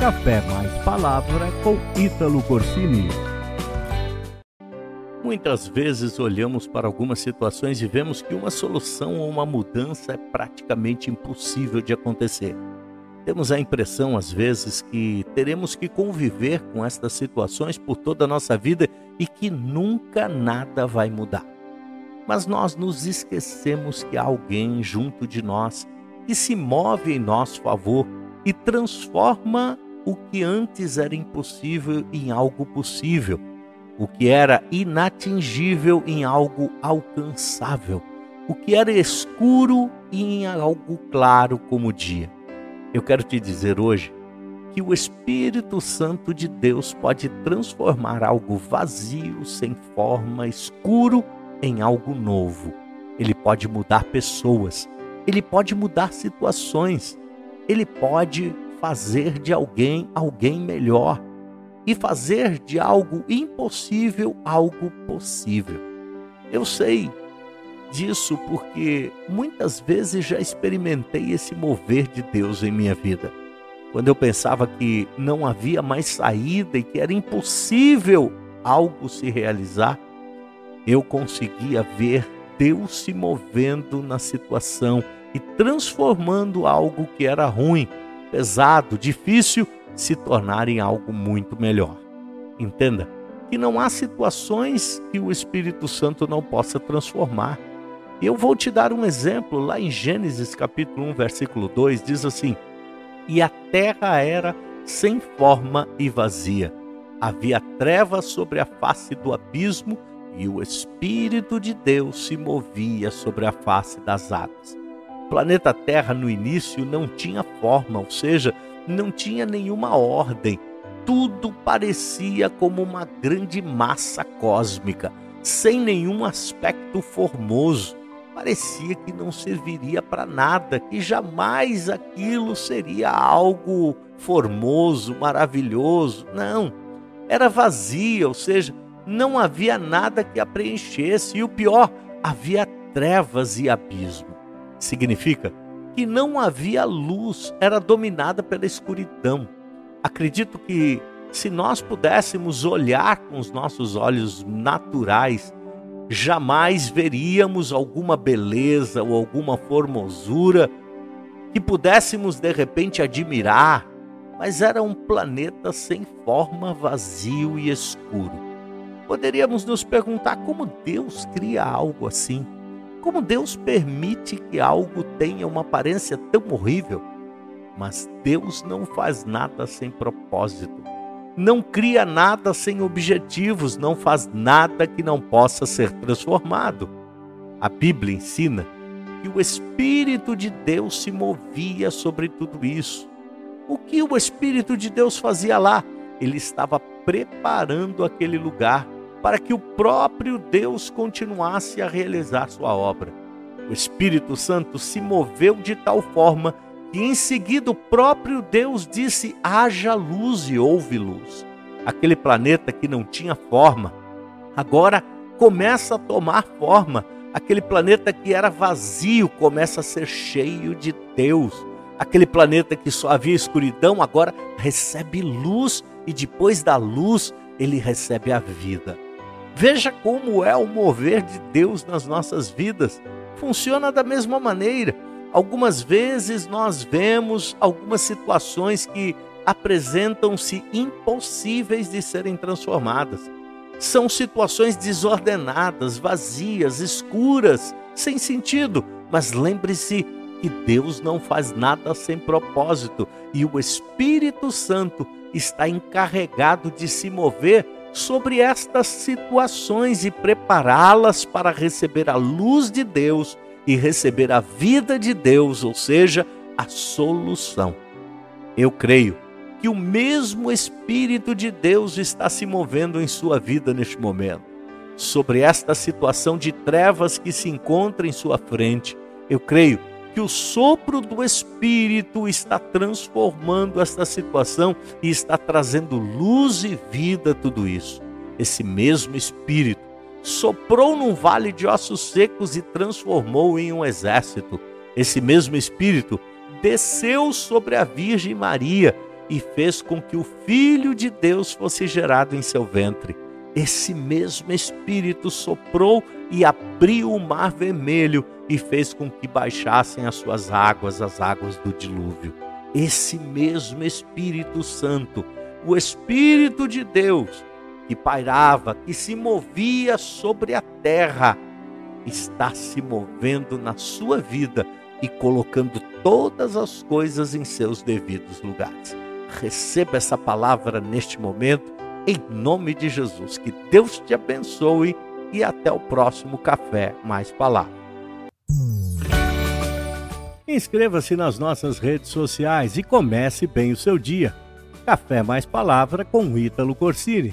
Café Mais Palavra com Ítalo Corsini. Muitas vezes olhamos para algumas situações e vemos que uma solução ou uma mudança é praticamente impossível de acontecer. Temos a impressão, às vezes, que teremos que conviver com estas situações por toda a nossa vida e que nunca nada vai mudar. Mas nós nos esquecemos que há alguém junto de nós que se move em nosso favor e transforma o que antes era impossível em algo possível, o que era inatingível em algo alcançável, o que era escuro em algo claro como o dia. Eu quero te dizer hoje que o Espírito Santo de Deus pode transformar algo vazio, sem forma, escuro, em algo novo. Ele pode mudar pessoas, ele pode mudar situações, ele pode fazer de alguém alguém melhor e fazer de algo impossível algo possível. Eu sei disso porque muitas vezes já experimentei esse mover de Deus em minha vida. Quando eu pensava que não havia mais saída e que era impossível algo se realizar, eu conseguia ver Deus se movendo na situação e transformando algo que era ruim, pesado, difícil, se tornar em algo muito melhor. Entenda que não há situações que o Espírito Santo não possa transformar. Eu vou te dar um exemplo, lá em Gênesis capítulo 1, versículo 2, diz assim: E a terra era sem forma e vazia. Havia trevas sobre a face do abismo, e o Espírito de Deus se movia sobre a face das águas planeta Terra no início não tinha forma, ou seja, não tinha nenhuma ordem. Tudo parecia como uma grande massa cósmica, sem nenhum aspecto formoso. Parecia que não serviria para nada, que jamais aquilo seria algo formoso, maravilhoso. Não, era vazia, ou seja, não havia nada que a preenchesse, e o pior, havia trevas e abismo significa que não havia luz, era dominada pela escuridão. Acredito que se nós pudéssemos olhar com os nossos olhos naturais, jamais veríamos alguma beleza ou alguma formosura que pudéssemos de repente admirar, mas era um planeta sem forma, vazio e escuro. Poderíamos nos perguntar como Deus cria algo assim. Como Deus permite que algo tenha uma aparência tão horrível? Mas Deus não faz nada sem propósito. Não cria nada sem objetivos, não faz nada que não possa ser transformado. A Bíblia ensina que o Espírito de Deus se movia sobre tudo isso. O que o Espírito de Deus fazia lá? Ele estava preparando aquele lugar para que o próprio Deus continuasse a realizar sua obra. O Espírito Santo se moveu de tal forma que em seguida o próprio Deus disse: haja luz e houve luz. Aquele planeta que não tinha forma, agora começa a tomar forma. Aquele planeta que era vazio começa a ser cheio de Deus. Aquele planeta que só havia escuridão agora recebe luz e depois da luz ele recebe a vida. Veja como é o mover de Deus nas nossas vidas. Funciona da mesma maneira. Algumas vezes nós vemos algumas situações que apresentam-se impossíveis de serem transformadas. São situações desordenadas, vazias, escuras, sem sentido. Mas lembre-se que Deus não faz nada sem propósito e o Espírito Santo está encarregado de se mover sobre estas situações e prepará-las para receber a luz de Deus e receber a vida de Deus, ou seja, a solução. Eu creio que o mesmo Espírito de Deus está se movendo em sua vida neste momento. Sobre esta situação de trevas que se encontra em sua frente, eu creio que o sopro do Espírito está transformando esta situação e está trazendo luz e vida a tudo isso. Esse mesmo Espírito soprou num vale de ossos secos e transformou em um exército. Esse mesmo Espírito desceu sobre a Virgem Maria e fez com que o Filho de Deus fosse gerado em seu ventre. Esse mesmo Espírito soprou e abriu o mar vermelho e fez com que baixassem as suas águas, as águas do dilúvio. Esse mesmo Espírito Santo, o Espírito de Deus, que pairava, que se movia sobre a terra, está se movendo na sua vida e colocando todas as coisas em seus devidos lugares. Receba essa palavra neste momento, em nome de Jesus. Que Deus te abençoe e até o próximo Café Mais Palavra. Inscreva-se nas nossas redes sociais e comece bem o seu dia. Café Mais Palavra com Ítalo Corsini.